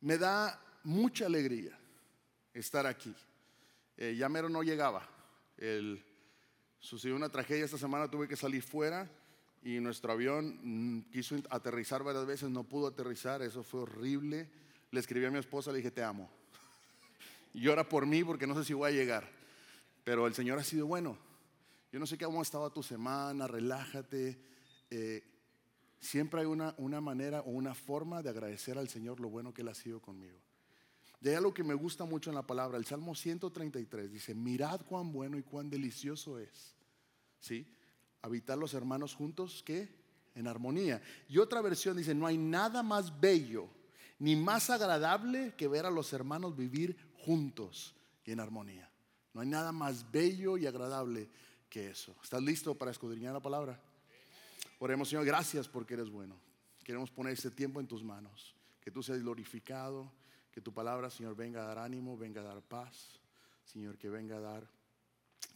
Me da mucha alegría estar aquí. Eh, ya mero no llegaba. Sucedió una tragedia esta semana, tuve que salir fuera y nuestro avión mm, quiso aterrizar varias veces, no pudo aterrizar, eso fue horrible. Le escribí a mi esposa, le dije, te amo. Y llora por mí porque no sé si voy a llegar. Pero el Señor ha sido bueno. Yo no sé cómo ha estado tu semana, relájate. Eh, siempre hay una, una manera o una forma de agradecer al Señor lo bueno que Él ha sido conmigo. Y hay algo que me gusta mucho en la palabra, el Salmo 133 dice, mirad cuán bueno y cuán delicioso es. ¿Sí? Habitar los hermanos juntos, ¿qué? En armonía. Y otra versión dice, no hay nada más bello ni más agradable que ver a los hermanos vivir juntos y en armonía. No hay nada más bello y agradable que eso. ¿Estás listo para escudriñar la palabra? Oremos, Señor, gracias porque eres bueno. Queremos poner este tiempo en tus manos. Que tú seas glorificado. Que tu palabra, Señor, venga a dar ánimo, venga a dar paz. Señor, que venga a dar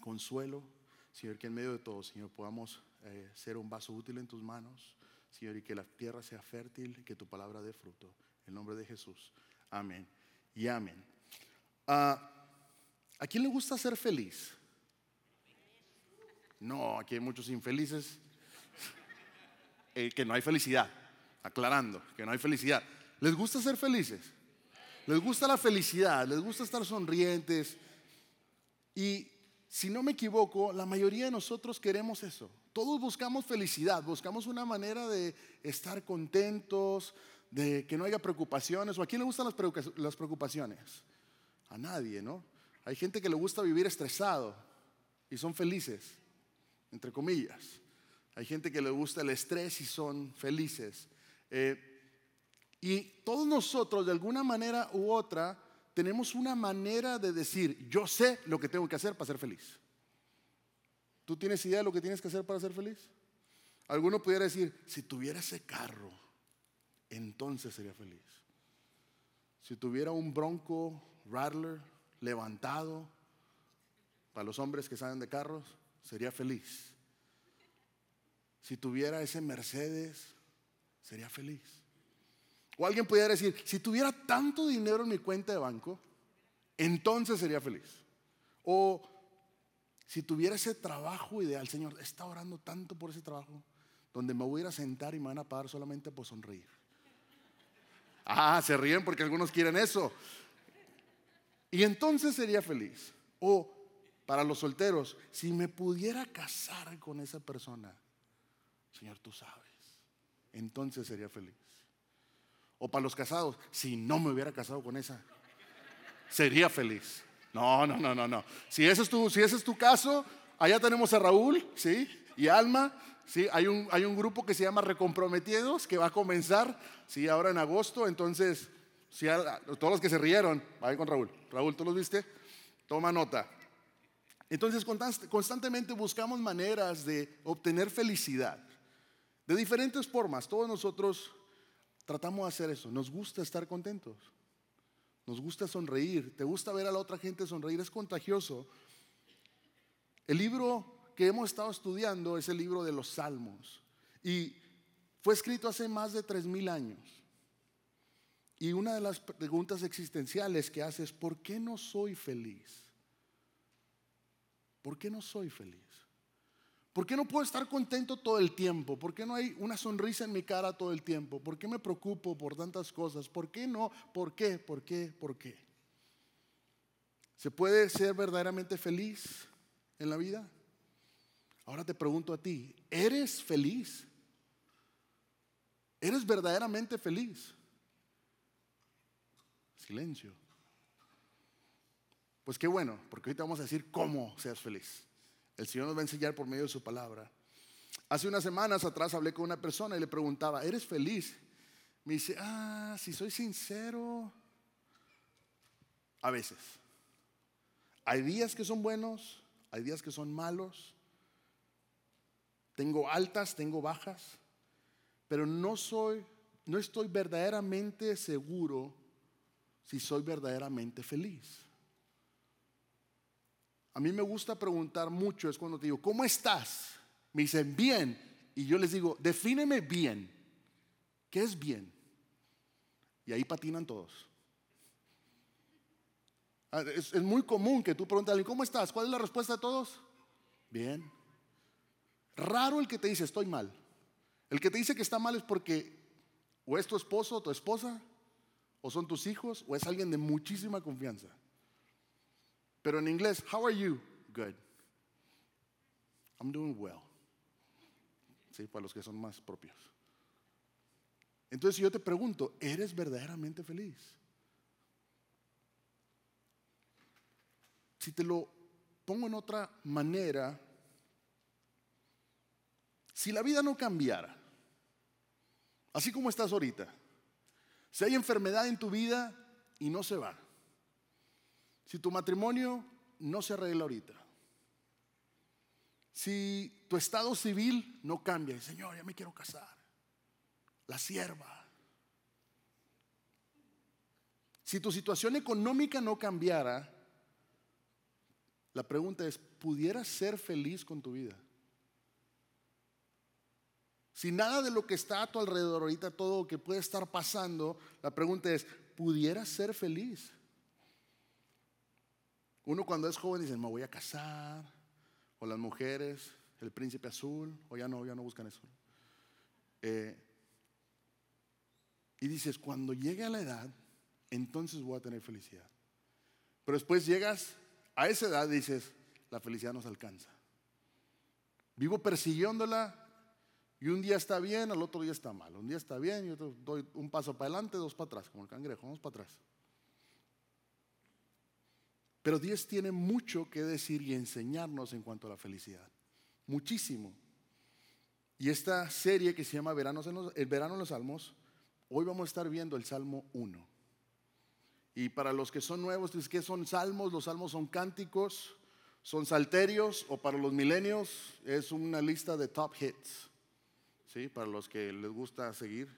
consuelo. Señor, que en medio de todo, Señor, podamos eh, ser un vaso útil en tus manos. Señor, y que la tierra sea fértil que tu palabra dé fruto. En nombre de Jesús. Amén. Y amén. Ah, ¿A quién le gusta ser feliz? No, aquí hay muchos infelices. Eh, que no hay felicidad. Aclarando, que no hay felicidad. ¿Les gusta ser felices? ¿Les gusta la felicidad? ¿Les gusta estar sonrientes? Y si no me equivoco, la mayoría de nosotros queremos eso. Todos buscamos felicidad, buscamos una manera de estar contentos, de que no haya preocupaciones. ¿O a quién le gustan las preocupaciones? A nadie, ¿no? Hay gente que le gusta vivir estresado y son felices, entre comillas. Hay gente que le gusta el estrés y son felices. Eh, y todos nosotros, de alguna manera u otra, tenemos una manera de decir, yo sé lo que tengo que hacer para ser feliz. ¿Tú tienes idea de lo que tienes que hacer para ser feliz? Alguno pudiera decir, si tuviera ese carro, entonces sería feliz. Si tuviera un Bronco Rattler, levantado, para los hombres que saben de carros, sería feliz. Si tuviera ese Mercedes, sería feliz. O alguien pudiera decir, si tuviera tanto dinero en mi cuenta de banco, entonces sería feliz. O si tuviera ese trabajo ideal, Señor, está orando tanto por ese trabajo, donde me voy a ir a sentar y me van a pagar solamente por sonreír. Ah, se ríen porque algunos quieren eso. Y entonces sería feliz. O para los solteros, si me pudiera casar con esa persona, Señor, tú sabes, entonces sería feliz. O para los casados, si no me hubiera casado con esa, sería feliz. No, no, no, no, no. Si ese es tu, si ese es tu caso, allá tenemos a Raúl, ¿sí? Y Alma, ¿sí? Hay un, hay un grupo que se llama Recomprometidos que va a comenzar, ¿sí? Ahora en agosto, entonces todos los que se rieron, vayan con Raúl. Raúl, ¿tú los viste? Toma nota. Entonces constantemente buscamos maneras de obtener felicidad. De diferentes formas. Todos nosotros tratamos de hacer eso. Nos gusta estar contentos. Nos gusta sonreír. Te gusta ver a la otra gente sonreír. Es contagioso. El libro que hemos estado estudiando es el libro de los Salmos. Y fue escrito hace más de tres mil años. Y una de las preguntas existenciales que hace es, ¿por qué no soy feliz? ¿Por qué no soy feliz? ¿Por qué no puedo estar contento todo el tiempo? ¿Por qué no hay una sonrisa en mi cara todo el tiempo? ¿Por qué me preocupo por tantas cosas? ¿Por qué no? ¿Por qué? ¿Por qué? ¿Por qué? ¿Se puede ser verdaderamente feliz en la vida? Ahora te pregunto a ti, ¿eres feliz? ¿Eres verdaderamente feliz? Silencio. Pues qué bueno, porque ahorita vamos a decir cómo seas feliz. El Señor nos va a enseñar por medio de su palabra. Hace unas semanas atrás hablé con una persona y le preguntaba, ¿eres feliz? Me dice, ah, si soy sincero, a veces. Hay días que son buenos, hay días que son malos. Tengo altas, tengo bajas, pero no soy, no estoy verdaderamente seguro si soy verdaderamente feliz. A mí me gusta preguntar mucho, es cuando te digo, ¿cómo estás? Me dicen, bien. Y yo les digo, defíneme bien. ¿Qué es bien? Y ahí patinan todos. Ah, es, es muy común que tú preguntes a alguien, ¿cómo estás? ¿Cuál es la respuesta de todos? Bien. Raro el que te dice, estoy mal. El que te dice que está mal es porque o es tu esposo o tu esposa, o son tus hijos, o es alguien de muchísima confianza. Pero en inglés, how are you? Good. I'm doing well. Sí, para los que son más propios. Entonces yo te pregunto, ¿eres verdaderamente feliz? Si te lo pongo en otra manera, si la vida no cambiara, así como estás ahorita, si hay enfermedad en tu vida y no se va, si tu matrimonio no se arregla ahorita, si tu estado civil no cambia, Señor, ya me quiero casar, la sierva, si tu situación económica no cambiara, la pregunta es, ¿pudieras ser feliz con tu vida? Si nada de lo que está a tu alrededor ahorita, todo lo que puede estar pasando, la pregunta es, ¿pudieras ser feliz? Uno cuando es joven dice, me voy a casar, o las mujeres, el príncipe azul, o ya no, ya no buscan eso. Eh, y dices, cuando llegue a la edad, entonces voy a tener felicidad. Pero después llegas a esa edad y dices, la felicidad nos alcanza. Vivo persiguiéndola y un día está bien, al otro día está mal. Un día está bien, y otro doy un paso para adelante, dos para atrás, como el cangrejo, vamos para atrás. Pero Dios tiene mucho que decir y enseñarnos en cuanto a la felicidad. Muchísimo. Y esta serie que se llama El Verano en los Salmos, hoy vamos a estar viendo el Salmo 1. Y para los que son nuevos, ¿qué son salmos? Los salmos son cánticos, son salterios, o para los milenios es una lista de top hits. ¿sí? Para los que les gusta seguir,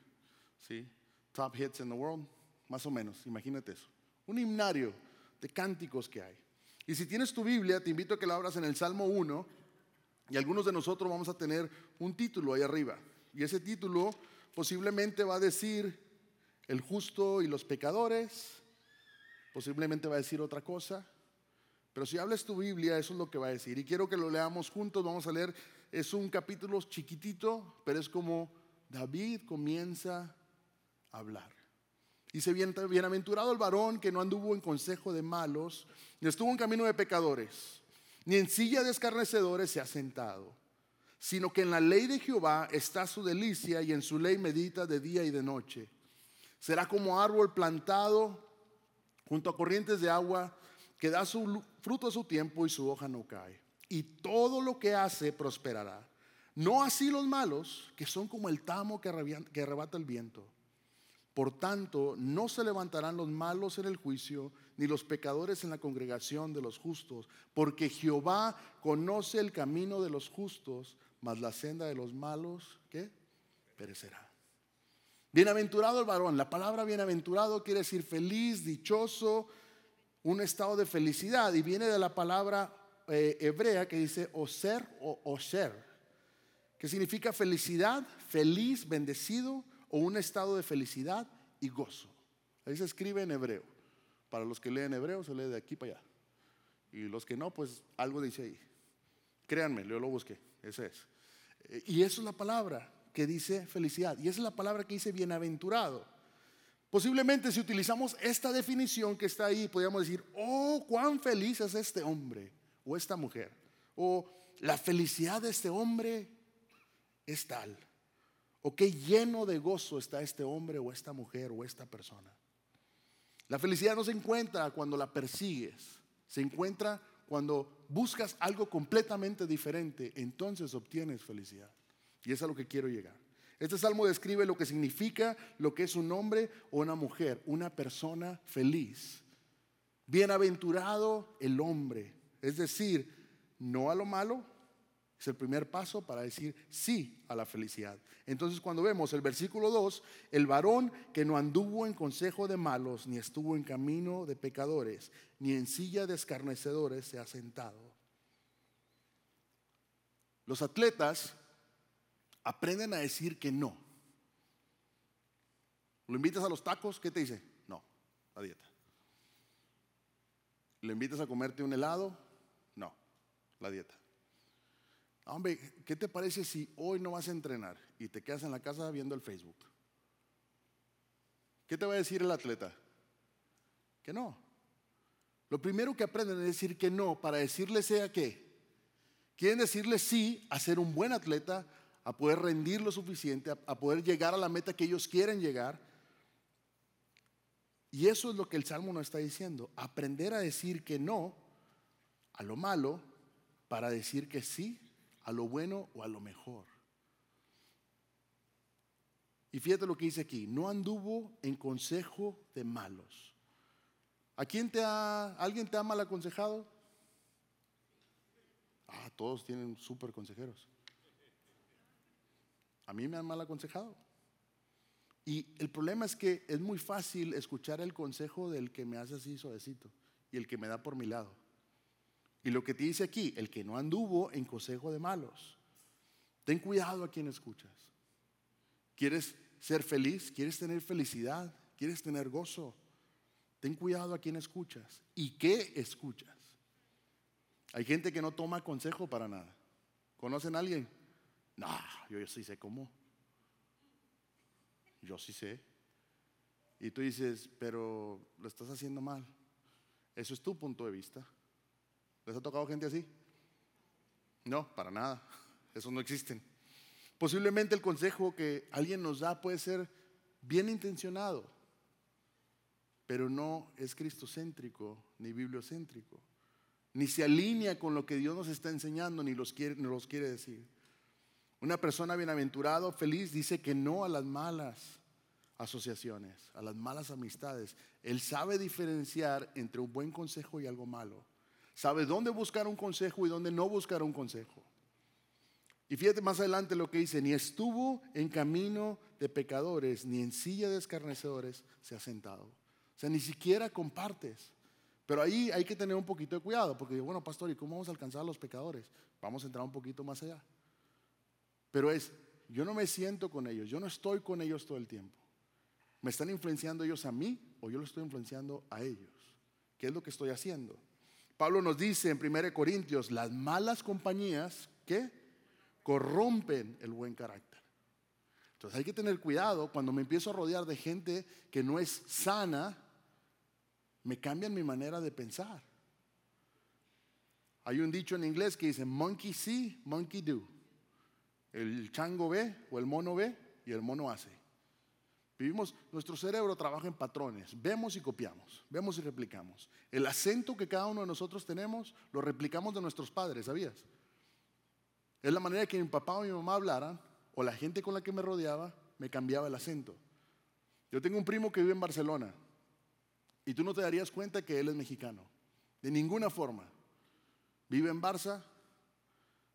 ¿sí? Top hits in the world, más o menos, imagínate eso. Un himnario de cánticos que hay. Y si tienes tu Biblia, te invito a que la abras en el Salmo 1 y algunos de nosotros vamos a tener un título ahí arriba. Y ese título posiblemente va a decir el justo y los pecadores, posiblemente va a decir otra cosa, pero si hablas tu Biblia, eso es lo que va a decir. Y quiero que lo leamos juntos, vamos a leer es un capítulo chiquitito, pero es como David comienza a hablar. Dice, bienaventurado el varón que no anduvo en consejo de malos, ni estuvo en camino de pecadores, ni en silla de escarnecedores se ha sentado, sino que en la ley de Jehová está su delicia y en su ley medita de día y de noche. Será como árbol plantado junto a corrientes de agua que da su fruto a su tiempo y su hoja no cae y todo lo que hace prosperará. No así los malos, que son como el tamo que arrebata el viento. Por tanto, no se levantarán los malos en el juicio, ni los pecadores en la congregación de los justos, porque Jehová conoce el camino de los justos, mas la senda de los malos, ¿qué? Perecerá. Bienaventurado el varón. La palabra bienaventurado quiere decir feliz, dichoso, un estado de felicidad, y viene de la palabra eh, hebrea que dice oser o oser, que significa felicidad, feliz, bendecido o un estado de felicidad y gozo. Ahí se escribe en hebreo. Para los que leen hebreo se lee de aquí para allá. Y los que no, pues algo dice ahí. Créanme, yo lo busqué, ese es. Eh, y eso es la palabra que dice felicidad. Y esa es la palabra que dice bienaventurado. Posiblemente si utilizamos esta definición que está ahí, podríamos decir, oh, cuán feliz es este hombre o esta mujer, o la felicidad de este hombre es tal, o qué lleno de gozo está este hombre o esta mujer o esta persona. La felicidad no se encuentra cuando la persigues, se encuentra cuando buscas algo completamente diferente, entonces obtienes felicidad. Y es a lo que quiero llegar. Este salmo describe lo que significa lo que es un hombre o una mujer, una persona feliz. Bienaventurado el hombre es decir, no a lo malo, es el primer paso para decir sí a la felicidad. Entonces cuando vemos el versículo 2, el varón que no anduvo en consejo de malos, ni estuvo en camino de pecadores, ni en silla de escarnecedores se ha sentado. Los atletas aprenden a decir que no. Lo invitas a los tacos, ¿qué te dice? No, la dieta. ¿Le invitas a comerte un helado? No, la dieta. Hombre, ¿qué te parece si hoy no vas a entrenar y te quedas en la casa viendo el Facebook? ¿Qué te va a decir el atleta? Que no. Lo primero que aprenden es decir que no para decirle sea qué. Quieren decirle sí a ser un buen atleta, a poder rendir lo suficiente, a, poder llegar a la meta que ellos quieren llegar. Y eso es lo que el Salmo nos está diciendo. Aprender a decir que no a lo malo para decir que sí a lo bueno o a lo mejor. Y fíjate lo que dice aquí, no anduvo en consejo de malos. ¿A quién te ha, alguien te ha mal aconsejado? Ah, todos tienen súper consejeros. A mí me han mal aconsejado. Y el problema es que es muy fácil escuchar el consejo del que me hace así suavecito y el que me da por mi lado. Y lo que te dice aquí, el que no anduvo en consejo de malos. Ten cuidado a quien escuchas. ¿Quieres ser feliz? ¿Quieres tener felicidad? ¿Quieres tener gozo? Ten cuidado a quien escuchas y qué escuchas. Hay gente que no toma consejo para nada. ¿Conocen a alguien? No, yo, sí sé cómo. Yo sí sé. Y tú dices, pero lo estás haciendo mal. Eso es tu punto de vista. ¿Les ha tocado gente así? No, para nada. Esos no existen. Posiblemente el consejo que alguien nos da puede ser bien intencionado, pero no es cristocéntrico ni bibliocéntrico, ni se alinea con lo que Dios nos está enseñando, ni los quiere, ni los quiere decir. Una persona bienaventurado, feliz, dice que no a las malas asociaciones, a las malas amistades. Él sabe diferenciar entre un buen consejo y algo malo. Sabe dónde buscar un consejo y dónde no buscar un consejo. Y fíjate más adelante lo que dice, ni estuvo en camino de pecadores, ni en silla de escarnecedores se ha sentado. O sea, ni siquiera compartes. Pero ahí hay que tener un poquito de cuidado, porque bueno, pastor, ¿y cómo vamos a alcanzar a los pecadores? Vamos a entrar un poquito más allá. Pero es, yo no me siento con ellos, yo no estoy con ellos todo el tiempo. ¿Me están influenciando ellos a mí o yo los estoy influenciando a ellos? ¿Qué es lo que estoy haciendo? Pablo nos dice en 1 Corintios, las malas compañías que corrompen el buen carácter. Entonces hay que tener cuidado cuando me empiezo a rodear de gente que no es sana, me cambian mi manera de pensar. Hay un dicho en inglés que dice, monkey see, monkey do. El chango ve o el mono ve y el mono hace. Vivimos, nuestro cerebro trabaja en patrones, vemos y copiamos, vemos y replicamos. El acento que cada uno de nosotros tenemos lo replicamos de nuestros padres, ¿sabías? Es la manera que mi papá o mi mamá hablaran, o la gente con la que me rodeaba, me cambiaba el acento. Yo tengo un primo que vive en Barcelona, y tú no te darías cuenta que él es mexicano, de ninguna forma. Vive en Barça,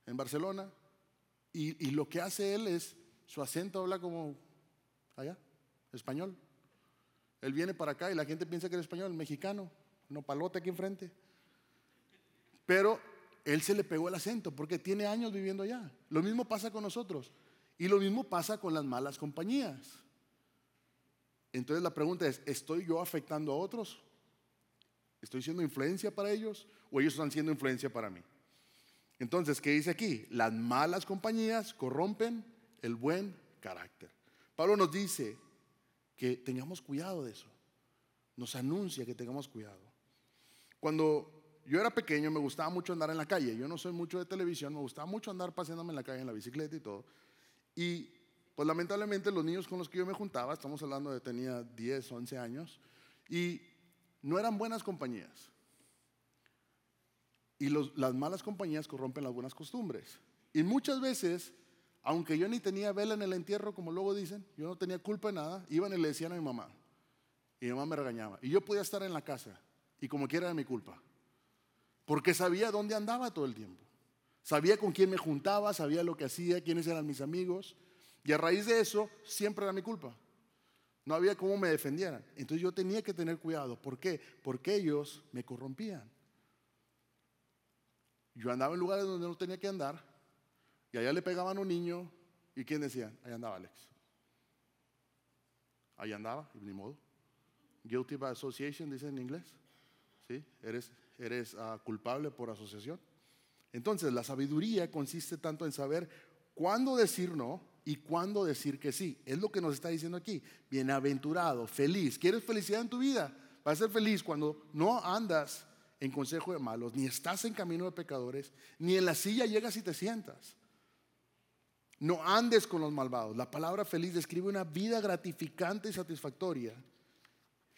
en Barcelona, y, lo que hace él es, su acento habla como allá español. Él viene para acá y la gente piensa que es español, mexicano, no palote aquí enfrente. Pero él se le pegó el acento porque tiene años viviendo allá. Lo mismo pasa con nosotros y lo mismo pasa con las malas compañías. Entonces la pregunta es, ¿estoy yo afectando a otros? ¿Estoy siendo influencia para ellos o ellos están siendo influencia para mí? Entonces, ¿qué dice aquí? Las malas compañías corrompen el buen carácter. Pablo nos dice, que tengamos cuidado de eso. Nos anuncia que tengamos cuidado. Cuando yo era pequeño me gustaba mucho andar en la calle. Yo no soy mucho de televisión, me gustaba mucho andar paseándome en la calle en la bicicleta y todo. Y pues lamentablemente los niños con los que yo me juntaba, estamos hablando de tenía 10, 11 años, y no eran buenas compañías. Y las malas compañías corrompen las buenas costumbres. Y muchas veces aunque yo ni tenía vela en el entierro, como luego dicen, yo no tenía culpa de nada, iban y le decían a mi mamá. Y mi mamá me regañaba. Y yo podía estar en la casa, y como quiera era mi culpa. Porque sabía dónde andaba todo el tiempo. Sabía con quién me juntaba, sabía lo que hacía, quiénes eran mis amigos. Y a raíz de eso, siempre era mi culpa. No había cómo me defendieran. Entonces yo tenía que tener cuidado. ¿Por qué? Porque ellos me corrompían. Yo andaba en lugares donde no tenía que andar y allá le pegaban un niño. ¿Y quién decía? Ahí andaba Alex. Ahí andaba, y ni modo. Guilty by association, dice en inglés. ¿sí? Eres, eres ah, culpable por asociación. Entonces, la sabiduría consiste tanto en saber cuándo decir no y cuándo decir que sí. Es lo que nos está diciendo aquí. Bienaventurado, feliz. ¿Quieres felicidad en tu vida? Vas a ser feliz cuando no andas en consejo de malos, ni estás en camino de pecadores, ni en la silla llegas y te sientas. No andes con los malvados. La palabra feliz describe una vida gratificante y satisfactoria.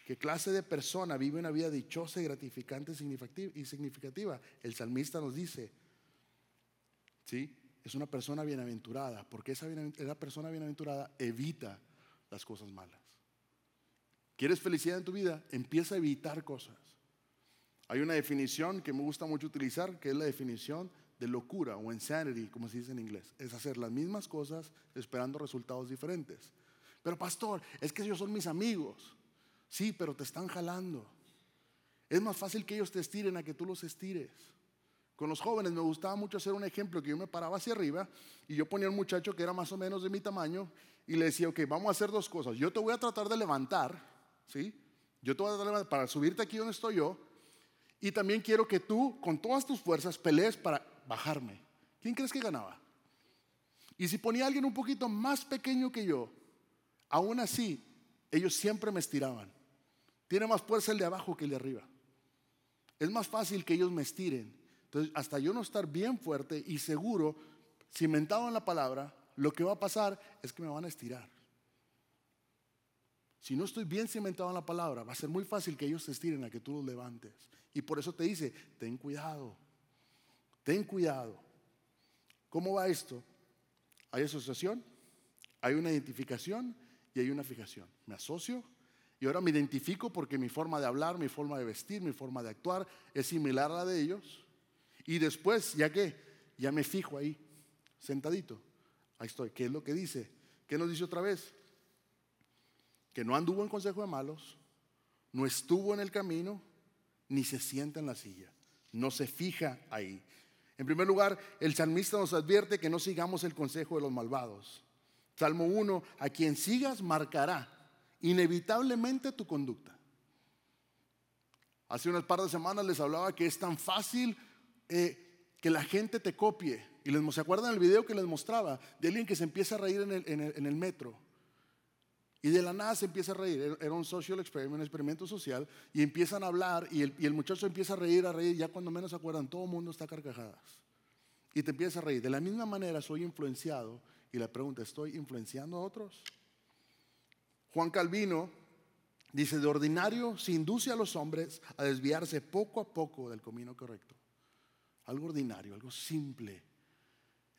¿Qué clase de persona vive una vida dichosa y gratificante y significativa? El salmista nos dice, ¿sí? Es una persona bienaventurada, porque esa, esa persona bienaventurada evita las cosas malas. ¿Quieres felicidad en tu vida? Empieza a evitar cosas. Hay una definición que me gusta mucho utilizar, que es la definición de locura o insanity, como se dice en inglés. Es hacer las mismas cosas esperando resultados diferentes. Pero pastor, es que ellos son mis amigos. Sí, pero te están jalando. Es más fácil que ellos te estiren a que tú los estires. Con los jóvenes me gustaba mucho hacer un ejemplo que yo me paraba hacia arriba y yo ponía un muchacho que era más o menos de mi tamaño y le decía, ok, vamos a hacer dos cosas. Yo te voy a tratar de levantar, ¿sí? Yo te voy a tratar de levantar para subirte aquí donde estoy yo y también quiero que tú, con todas tus fuerzas, pelees para bajarme. ¿Quién crees que ganaba? Y si ponía a alguien un poquito más pequeño que yo, aún así, ellos siempre me estiraban. Tiene más fuerza el de abajo que el de arriba. Es más fácil que ellos me estiren. Entonces, hasta yo no estar bien fuerte y seguro, cimentado en la palabra, lo que va a pasar es que me van a estirar. Si no estoy bien cimentado en la palabra, va a ser muy fácil que ellos se estiren a que tú los levantes. Y por eso te dice, ten cuidado, ten cuidado. ¿Cómo va esto? Hay asociación, hay una identificación y hay una fijación. Me asocio y ahora me identifico porque mi forma de hablar, mi forma de vestir, mi forma de actuar es similar a la de ellos. Y después, ya que, ya me fijo ahí, sentadito. Ahí estoy. ¿Qué es lo que dice? ¿Qué nos dice otra vez? Que no anduvo en consejo de malos, no estuvo en el camino, ni se sienta en la silla, no se fija ahí. En primer lugar, el salmista nos advierte que no sigamos el consejo de los malvados. Salmo 1, a quien sigas marcará inevitablemente tu conducta. Hace unas par de semanas les hablaba que es tan fácil eh, que la gente te copie. Y les, ¿se acuerdan el video que les mostraba? De alguien que se empieza a reír en el metro. Y de la nada se empieza a reír. Era un social experiment, un experimento social. Y empiezan a hablar y el, muchacho empieza a reír, a reír. Ya cuando menos se acuerdan, todo el mundo está carcajadas. Y te empieza a reír. De la misma manera soy influenciado. Y la pregunta, ¿estoy influenciando a otros? Juan Calvino dice, de ordinario se induce a los hombres a desviarse poco a poco del camino correcto. Algo ordinario, algo simple.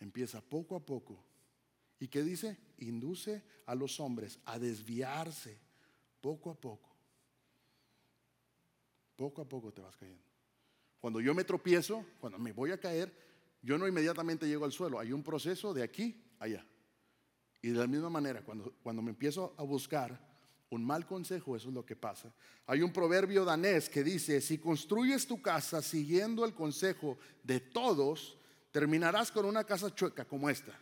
Empieza poco a poco ¿Y qué dice? Induce a los hombres a desviarse poco a poco. Poco a poco te vas cayendo. Cuando yo me tropiezo, cuando me voy a caer, yo no inmediatamente llego al suelo. Hay un proceso de aquí a allá. Y de la misma manera, cuando, cuando me empiezo a buscar un mal consejo, eso es lo que pasa. Hay un proverbio danés que dice, si construyes tu casa siguiendo el consejo de todos, terminarás con una casa chueca como esta.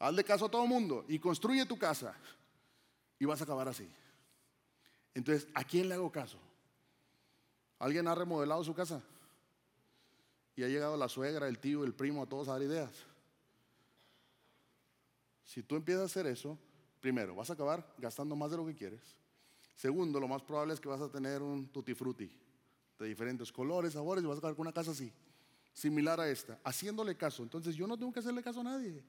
Hazle caso a todo mundo y construye tu casa y vas a acabar así. Entonces, ¿a quién le hago caso? ¿Alguien ha remodelado su casa? Y ha llegado la suegra, el tío, el primo, a todos a dar ideas. Si tú empiezas a hacer eso, primero, vas a acabar gastando más de lo que quieres. Segundo, lo más probable es que vas a tener un tutti frutti de diferentes colores, sabores y vas a acabar con una casa así, similar a esta, haciéndole caso. Entonces yo no tengo que hacerle caso a nadie.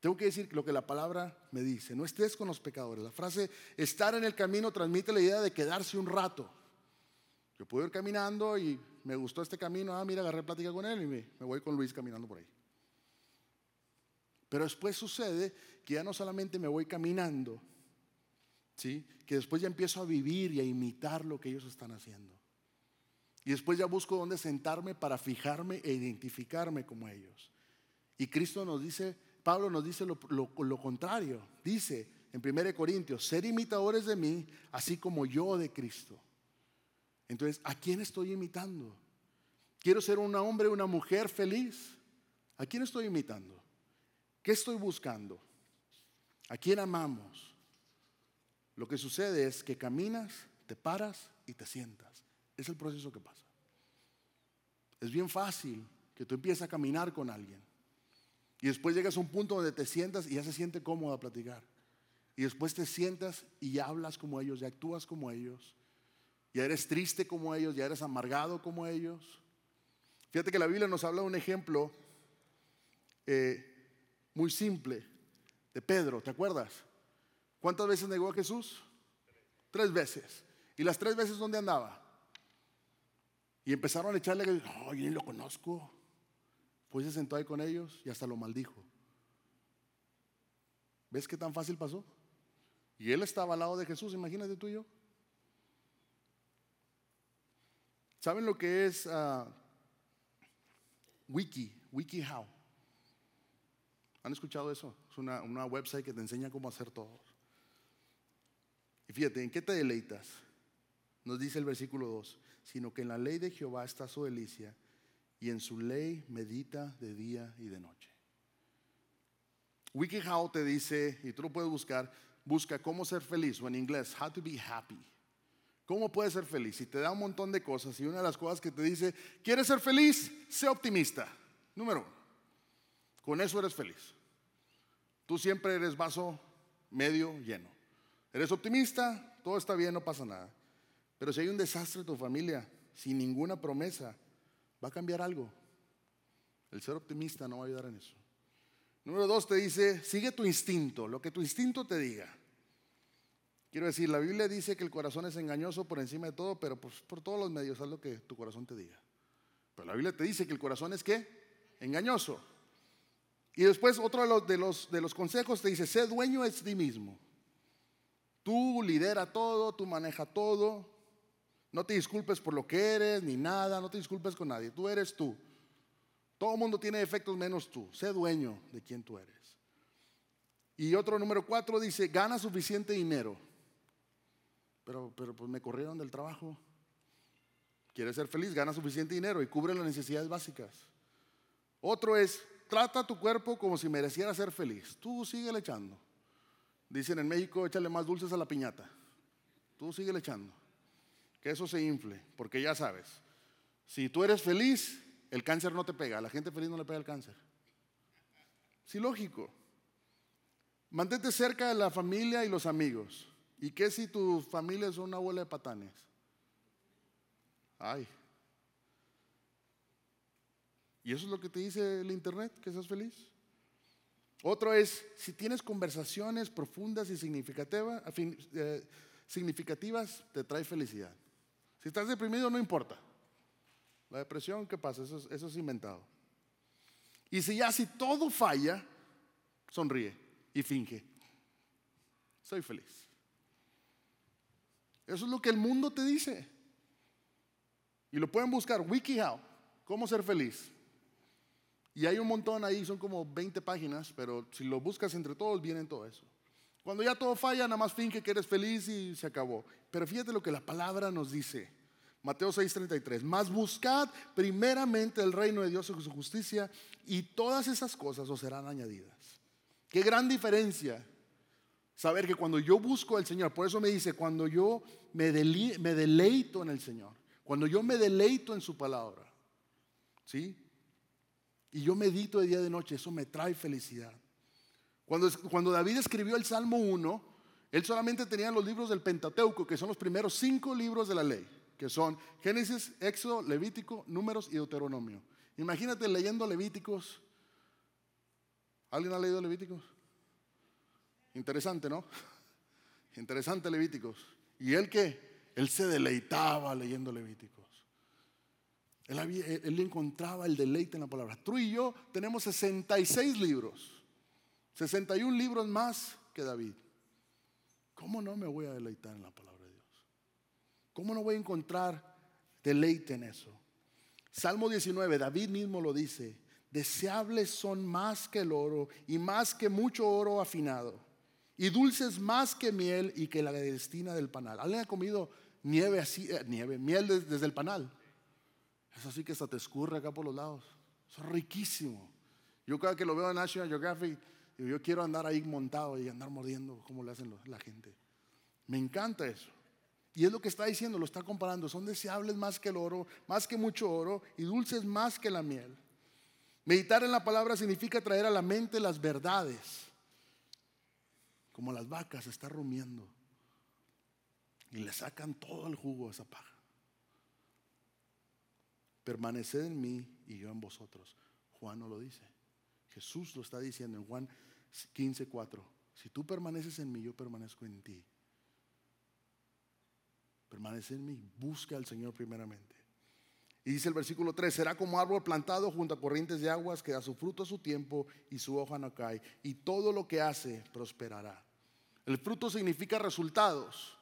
Tengo que decir lo que la palabra me dice. No estés con los pecadores. La frase estar en el camino transmite la idea de quedarse un rato. Yo puedo ir caminando y me gustó este camino. Ah, mira, agarré plática con él y me, me voy con Luis caminando por ahí. Pero después sucede que ya no solamente me voy caminando, ¿sí? que después ya empiezo a vivir y a imitar lo que ellos están haciendo. Y después ya busco dónde sentarme para fijarme e identificarme como ellos. Y Cristo nos dice, Pablo nos dice lo, contrario. Dice en 1 Corintios, ser imitadores de mí, así como yo de Cristo. Entonces, ¿a quién estoy imitando? Quiero ser un hombre, una mujer feliz. ¿A quién estoy imitando? ¿Qué estoy buscando? ¿A quién amamos? Lo que sucede es que caminas, te paras y te sientas. Es el proceso que pasa. Es bien fácil que tú empieces a caminar con alguien y después llegas a un punto donde te sientas y ya se siente cómodo a platicar. Y después te sientas y hablas como ellos, ya actúas como ellos, ya eres triste como ellos, ya eres amargado como ellos. Fíjate que la Biblia nos habla de un ejemplo eh, muy simple de Pedro, ¿te acuerdas? ¿Cuántas veces negó a Jesús? Tres veces. ¿Y las tres veces dónde andaba? Y empezaron a echarle, oh, yo ni lo conozco. Pues se sentó ahí con ellos y hasta lo maldijo. ¿Ves qué tan fácil pasó? Y él estaba al lado de Jesús, imagínate tú y yo. ¿Saben lo que es uh, Wiki, WikiHow? ¿Han escuchado eso? Es una, una website que te enseña cómo hacer todo. Y fíjate, ¿en qué te deleitas? Nos dice el versículo 2, sino que en la ley de Jehová está su delicia y en su ley medita de día y de noche. WikiHow te dice, y tú lo puedes buscar, busca cómo ser feliz, o en inglés, how to be happy. ¿Cómo puedes ser feliz? Y te da un montón de cosas. Y una de las cosas que te dice, ¿quieres ser feliz? Sé optimista. Número uno. Con eso eres feliz. Tú siempre eres vaso medio lleno. Eres optimista, todo está bien, no pasa nada. Pero si hay un desastre en tu familia, sin ninguna promesa, va a cambiar algo. El ser optimista no va a ayudar en eso. Número dos te dice, sigue tu instinto, lo que tu instinto te diga. Quiero decir, la Biblia dice que el corazón es engañoso por encima de todo, pero pues por todos los medios haz lo que tu corazón te diga. Pero la Biblia te dice que el corazón es qué? Engañoso. Y después otro de los, de los, de los consejos te dice, sé dueño de ti mismo. Tú lidera todo, tú maneja todo, no te disculpes por lo que eres ni nada, no te disculpes con nadie. Tú eres tú. Todo el mundo tiene defectos menos tú. Sé dueño de quien tú eres. Y otro número cuatro dice, gana suficiente dinero. Pero, pero pues me corrieron del trabajo. Quieres ser feliz, gana suficiente dinero y cubre las necesidades básicas. Otro es, trata tu cuerpo como si mereciera ser feliz. Tú sigue echando. Dicen en México, échale más dulces a la piñata. Tú sigue echando que eso se infle, porque ya sabes, si tú eres feliz, el cáncer no te pega, a la gente feliz no le pega el cáncer. Sí, lógico. Mantente cerca de la familia y los amigos. ¿Y qué si tu familia es una bola de patanes? Ay. ¿Y eso es lo que te dice el internet, que seas feliz? Otro es, si tienes conversaciones profundas y eh, significativas te trae felicidad. Si estás deprimido, no importa. La depresión, ¿qué pasa? Eso es, inventado. Y si ya si todo falla, sonríe y finge. Soy feliz. Eso es lo que el mundo te dice. Y lo pueden buscar, WikiHow, cómo ser feliz. Y hay un montón ahí, son como 20 páginas, pero si lo buscas entre todos, vienen todo eso. Cuando ya todo falla, nada más finge que eres feliz y se acabó. Pero fíjate lo que la palabra nos dice. Mateo 6:33. Más buscad primeramente el reino de Dios y su justicia y todas esas cosas os serán añadidas. Qué gran diferencia saber que cuando yo busco al Señor, por eso me dice, cuando yo me, me deleito en el Señor, cuando yo me deleito en su palabra, ¿sí? Y yo medito de día y de noche, eso me trae felicidad. Cuando, David escribió el Salmo 1, él solamente tenía los libros del Pentateuco, que son los primeros cinco libros de la ley, que son Génesis, Éxodo, Levítico, Números y Deuteronomio. Imagínate leyendo Levíticos. ¿Alguien ha leído Levíticos? Interesante, ¿no? Interesante Levíticos. ¿Y él qué? Él se deleitaba leyendo Levíticos. Él, él encontraba el deleite en la palabra. Tú y yo tenemos 66 libros. 61 libros más que David. ¿Cómo no me voy a deleitar en la palabra de Dios? ¿Cómo no voy a encontrar deleite en eso? Salmo 19, David mismo lo dice, deseables son más que el oro y más que mucho oro afinado, y dulces más que miel y que la destina del panal. ¿Alguien ha comido nieve así, eh, nieve, miel desde el panal? Es así que hasta te escurre acá por los lados. es riquísimo. Yo cada que lo veo en National Geographic, yo quiero andar ahí montado y andar mordiendo como le hacen la gente. Me encanta eso. Y es lo que está diciendo, lo está comparando. Son deseables más que el oro, más que mucho oro y dulces más que la miel. Meditar en la palabra significa traer a la mente las verdades. Como las vacas se está rumiando. Y le sacan todo el jugo a esa paja. Permaneced en mí y yo en vosotros. Juan no lo dice. Jesús lo está diciendo en Juan 15:4. Si tú permaneces en mí, yo permanezco en ti. Permanece en mí, busca al Señor primeramente. Y dice el versículo 3, será como árbol plantado junto a corrientes de aguas que da su fruto a su tiempo y su hoja no cae. Y todo lo que hace prosperará. El fruto significa resultados.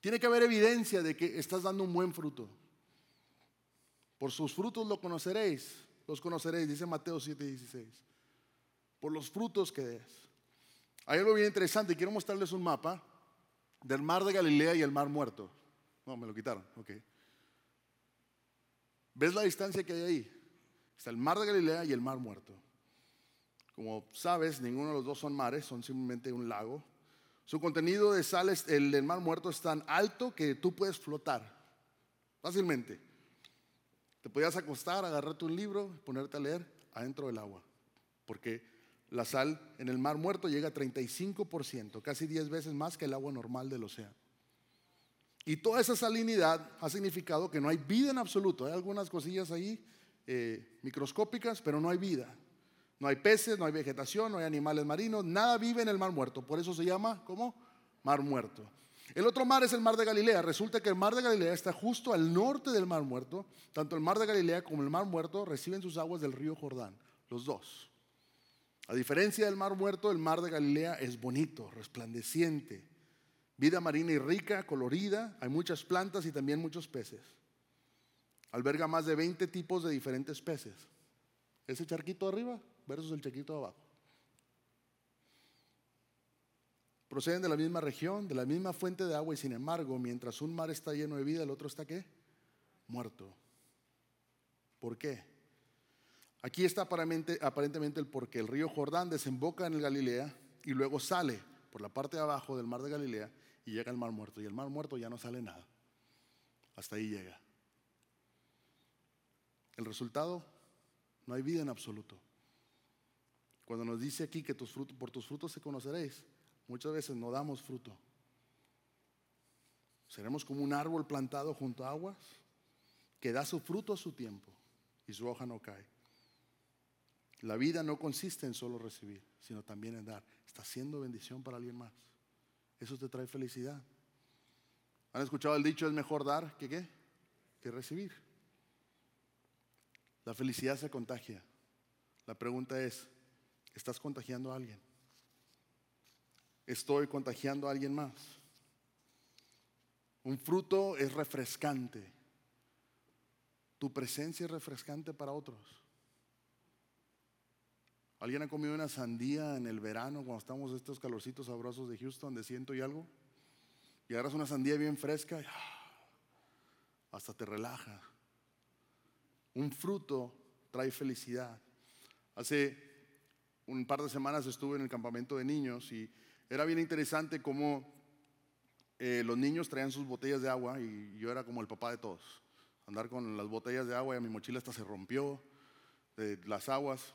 Tiene que haber evidencia de que estás dando un buen fruto. Por sus frutos lo conoceréis. Los conoceréis, dice Mateo 7:16. Por los frutos que des. Hay algo bien interesante. Quiero mostrarles un mapa del mar de Galilea y el mar muerto. No, me lo quitaron. Ok. ¿Ves la distancia que hay ahí? Está el mar de Galilea y el mar muerto. Como sabes, ninguno de los dos son mares, son simplemente un lago. Su contenido de sales, el del mar muerto es tan alto que tú puedes flotar fácilmente. Te podías acostar, agarrarte un libro, ponerte a leer adentro del agua. Porque la sal en el mar muerto llega a 35%, casi 10 veces más que el agua normal del océano. Y toda esa salinidad ha significado que no hay vida en absoluto. Hay algunas cosillas ahí eh, microscópicas, pero no hay vida. No hay peces, no hay vegetación, no hay animales marinos, nada vive en el mar muerto. Por eso se llama, ¿cómo? Mar muerto. El otro mar es el mar de Galilea. Resulta que el mar de Galilea está justo al norte del mar muerto. Tanto el mar de Galilea como el mar muerto reciben sus aguas del río Jordán, los dos. A diferencia del mar muerto, el mar de Galilea es bonito, resplandeciente, vida marina y rica, colorida, hay muchas plantas y también muchos peces. Alberga más de 20 tipos de diferentes peces. Ese charquito arriba versus el charquito abajo. Proceden de la misma región, de la misma fuente de agua y sin embargo, mientras un mar está lleno de vida, el otro está qué? Muerto. ¿Por qué? Aquí está aparentemente el porqué. El río Jordán desemboca en el Galilea y luego sale por la parte de abajo del mar de Galilea y llega al mar muerto. Y el mar muerto ya no sale nada. Hasta ahí llega. El resultado, no hay vida en absoluto. Cuando nos dice aquí que tus frutos, por tus frutos se conoceréis, muchas veces no damos fruto. Seremos como un árbol plantado junto a aguas que da su fruto a su tiempo y su hoja no cae. La vida no consiste en solo recibir, sino también en dar. Está siendo bendición para alguien más. Eso te trae felicidad. ¿Han escuchado el dicho es mejor dar que qué? Que recibir. La felicidad se contagia. La pregunta es, ¿estás contagiando a alguien? ¿Estoy contagiando a alguien más? Un fruto es refrescante. Tu presencia es refrescante para otros. ¿Alguien ha comido una sandía en el verano cuando estamos estos calorcitos sabrosos de Houston de ciento y algo? Y agarras una sandía bien fresca y ah, hasta te relaja. Un fruto trae felicidad. Hace un par de semanas estuve en el campamento de niños y era bien interesante cómo eh, los niños traían sus botellas de agua y yo era como el papá de todos. Andar con las botellas de agua y mi mochila hasta se rompió de las aguas.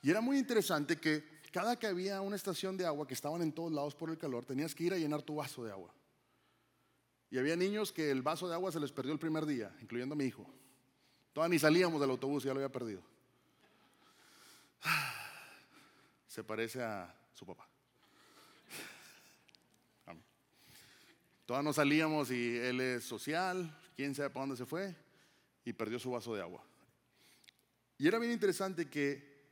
Y era muy interesante que cada que había una estación de agua que estaban en todos lados por el calor, tenías que ir a llenar tu vaso de agua. Y había niños que el vaso de agua se les perdió el primer día, incluyendo a mi hijo. Todavía ni salíamos del autobús, ya lo había perdido. Se parece a su papá. Todavía no salíamos y él es social, quién sabe para dónde se fue, y perdió su vaso de agua. Y era bien interesante que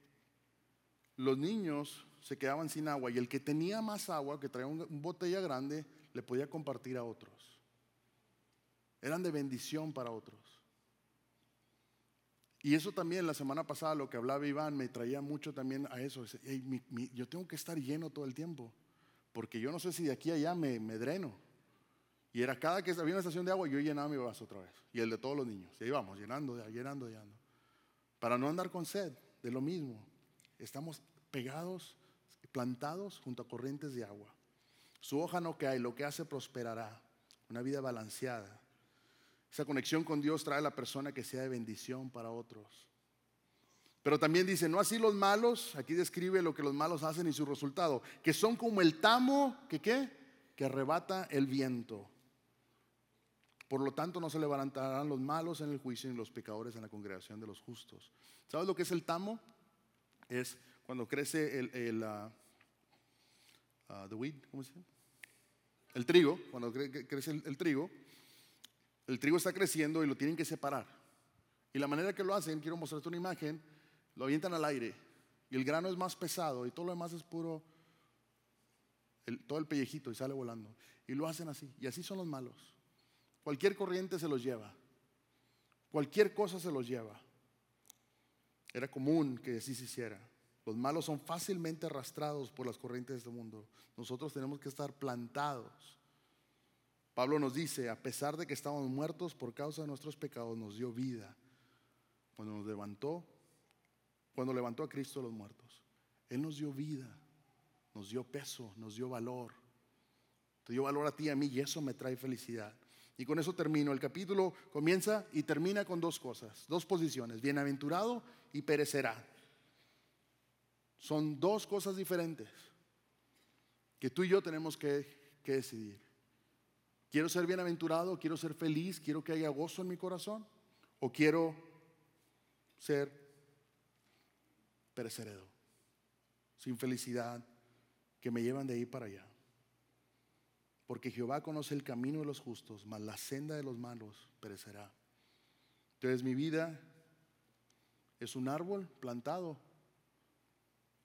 los niños se quedaban sin agua y el que tenía más agua, que traía una botella grande, le podía compartir a otros. Eran de bendición para otros. Y eso también la semana pasada, lo que hablaba Iván, me traía mucho también a eso. yo tengo que estar lleno todo el tiempo, porque yo no sé si de aquí a allá me, me dreno. Y era cada que había una estación de agua, yo llenaba mi vaso otra vez. Y el de todos los niños. Y ahí vamos, llenando, llenando, llenando. Para no andar con sed de lo mismo. Estamos pegados, plantados junto a corrientes de agua. Su hoja no cae, lo que hace prosperará. una vida balanceada. Esa conexión con Dios trae a la persona que sea de bendición para otros. Pero también dice, no así los malos, aquí describe lo que los malos hacen y su resultado, que son como el tamo que qué? Que arrebata el viento. Por lo tanto, no se levantarán los malos en el juicio ni los pecadores en la congregación de los justos. ¿Sabes lo que es el tamo? Es cuando crece el, el ah, ah, the wheat, ¿cómo se llama? El trigo, cuando crece el, el trigo, el trigo está creciendo y lo tienen que separar. Y la manera que lo hacen, quiero mostrarte una imagen, lo avientan al aire y el grano es más pesado y todo lo demás es puro, todo el pellejito y sale volando. Y lo hacen así. Y así son los malos. Cualquier corriente se los lleva. Cualquier cosa se los lleva. Era común que así se hiciera. Los malos son fácilmente arrastrados por las corrientes de este mundo. Nosotros tenemos que estar plantados. Pablo nos dice, a pesar de que estábamos muertos por causa de nuestros pecados, nos dio vida. Cuando nos levantó, cuando levantó a Cristo los muertos. Él nos dio vida, nos dio peso, nos dio valor. Te dio valor a ti y a mí y eso me trae felicidad. Y con eso termino. El capítulo comienza y termina con dos cosas, dos posiciones, bienaventurado y perecerá. Son dos cosas diferentes que tú y yo tenemos que, que decidir. ¿Quiero ser bienaventurado? ¿Quiero ser feliz? ¿Quiero que haya gozo en mi corazón? ¿O quiero ser pereceré, sin felicidad, que me llevan de ahí para allá. Porque Jehová conoce el camino de los justos, mas la senda de los malos perecerá. Entonces mi vida es un árbol plantado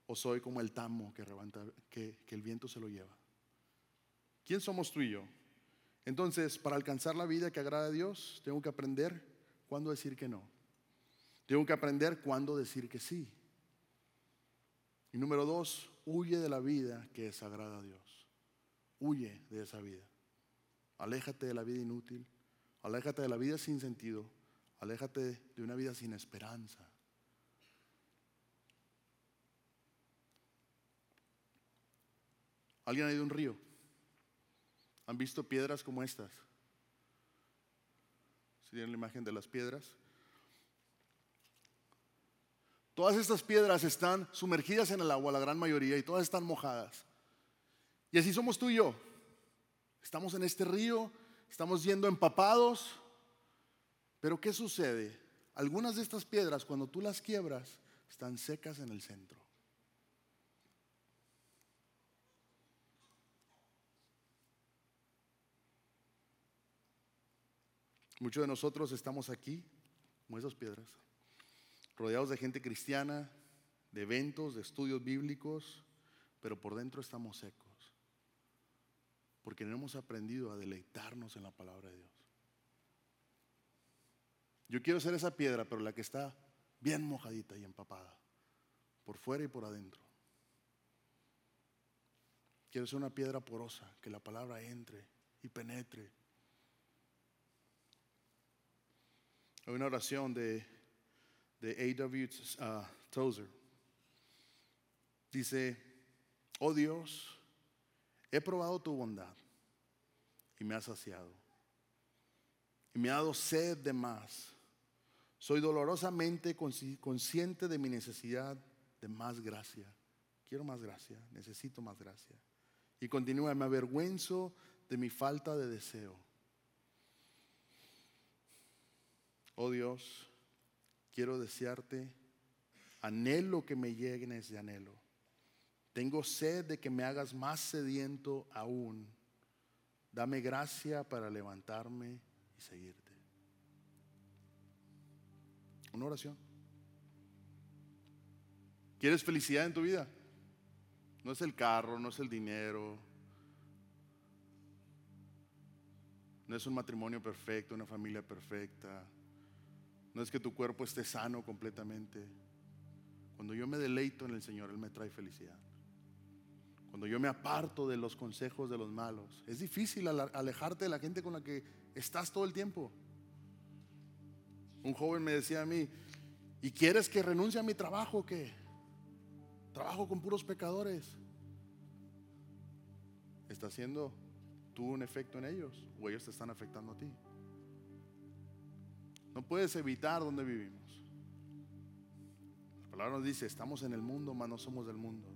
o soy como el tamo que, que, el viento se lo lleva. ¿Quién somos tú y yo? Entonces, para alcanzar la vida que agrada a Dios, tengo que aprender cuándo decir que no. Tengo que aprender cuándo decir que sí. Y número dos, huye de la vida que desagrada a Dios. Huye de esa vida. Aléjate de la vida inútil. Aléjate de la vida sin sentido. Aléjate de una vida sin esperanza. ¿Alguien ha ido a un río? ¿Han visto piedras como estas? ¿Si tienen la imagen de las piedras? Todas estas piedras están sumergidas en el agua, la gran mayoría, y todas están mojadas. Y así somos tú y yo. Estamos en este río, estamos yendo empapados, pero ¿qué sucede? Algunas de estas piedras, cuando tú las quiebras, están secas en el centro. Muchos de nosotros estamos aquí como esas piedras rodeados de gente cristiana, de eventos, de estudios bíblicos, pero por dentro estamos secos, porque no hemos aprendido a deleitarnos en la palabra de Dios. Yo quiero ser esa piedra, pero la que está bien mojadita y empapada, por fuera y por adentro. Quiero ser una piedra porosa, que la palabra entre y penetre. Hay una oración de de A.W. Uh, Tozer. Dice, oh Dios, he probado tu bondad y me ha saciado. Y me ha dado sed de más. Soy dolorosamente consciente de mi necesidad de más gracia. Quiero más gracia, necesito más gracia. Y continúa, me avergüenzo de mi falta de deseo. Oh Dios, quiero desearte, anhelo que me llegues de anhelo. Tengo sed de que me hagas más sediento aún. Dame gracia para levantarme y seguirte. Una oración. ¿Quieres felicidad en tu vida? No es el carro, no es el dinero, no es un matrimonio perfecto, una familia perfecta, no es que tu cuerpo esté sano completamente. Cuando yo me deleito en el Señor, Él me trae felicidad. Cuando yo me aparto de los consejos de los malos. Es difícil alejarte de la gente con la que estás todo el tiempo. Un joven me decía a mí, ¿y quieres que renuncie a mi trabajo o qué? Trabajo con puros pecadores. Está siendo tuvo un efecto en ellos o ellos te están afectando a ti. No puedes evitar donde vivimos. La palabra nos dice, estamos en el mundo, mas no somos del mundo.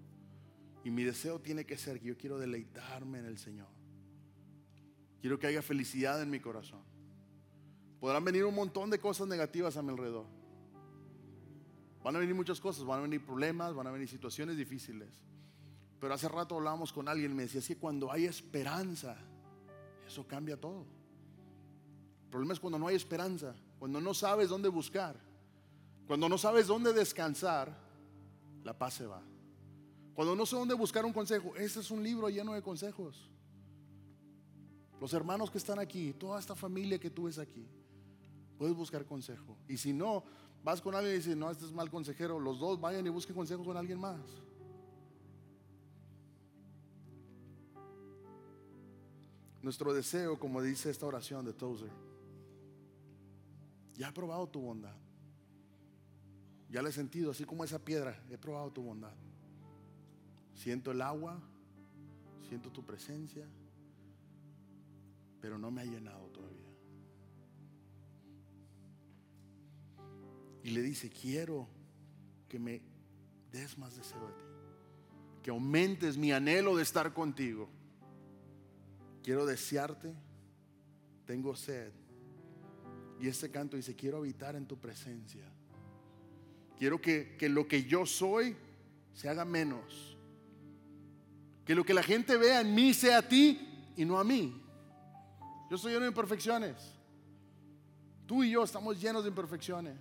Y mi deseo tiene que ser que yo quiero deleitarme en el Señor. Quiero que haya felicidad en mi corazón. Podrán venir un montón de cosas negativas a mi alrededor. Van a venir muchas cosas, van a venir problemas, van a venir situaciones difíciles. Pero hace rato hablábamos con alguien y me decía, es que cuando hay esperanza, eso cambia todo. El problema es cuando no hay esperanza, cuando no sabes dónde buscar, cuando no sabes dónde descansar, la paz se va. Cuando no sé dónde buscar un consejo, ese es un libro lleno de consejos. Los hermanos que están aquí, toda esta familia que tú ves aquí, puedes buscar consejo. Y si no, vas con alguien y dices, no, este es mal consejero, los dos vayan y busquen consejo con alguien más. Nuestro deseo, como dice esta oración de Tozer, ya he probado tu bondad. Ya la he sentido, así como esa piedra, he probado tu bondad. Siento el agua, siento tu presencia, pero no me ha llenado todavía. Y le dice, quiero que me des más deseo de ti, que aumentes mi anhelo de estar contigo. Quiero desearte, tengo sed. Y este canto dice, quiero habitar en tu presencia. Quiero que, que lo que yo soy se haga menos. Que lo que la gente vea en mí sea a ti y no a mí. Yo soy lleno de imperfecciones. Tú y yo estamos llenos de imperfecciones.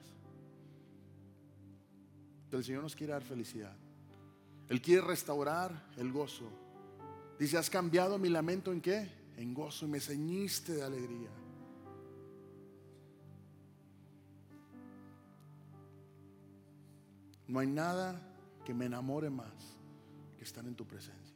Pero el Señor nos quiere dar felicidad. Él quiere restaurar el gozo. Dice, has cambiado mi lamento en qué? En gozo y me ceñiste de alegría. No hay nada que me enamore más que estar en tu presencia.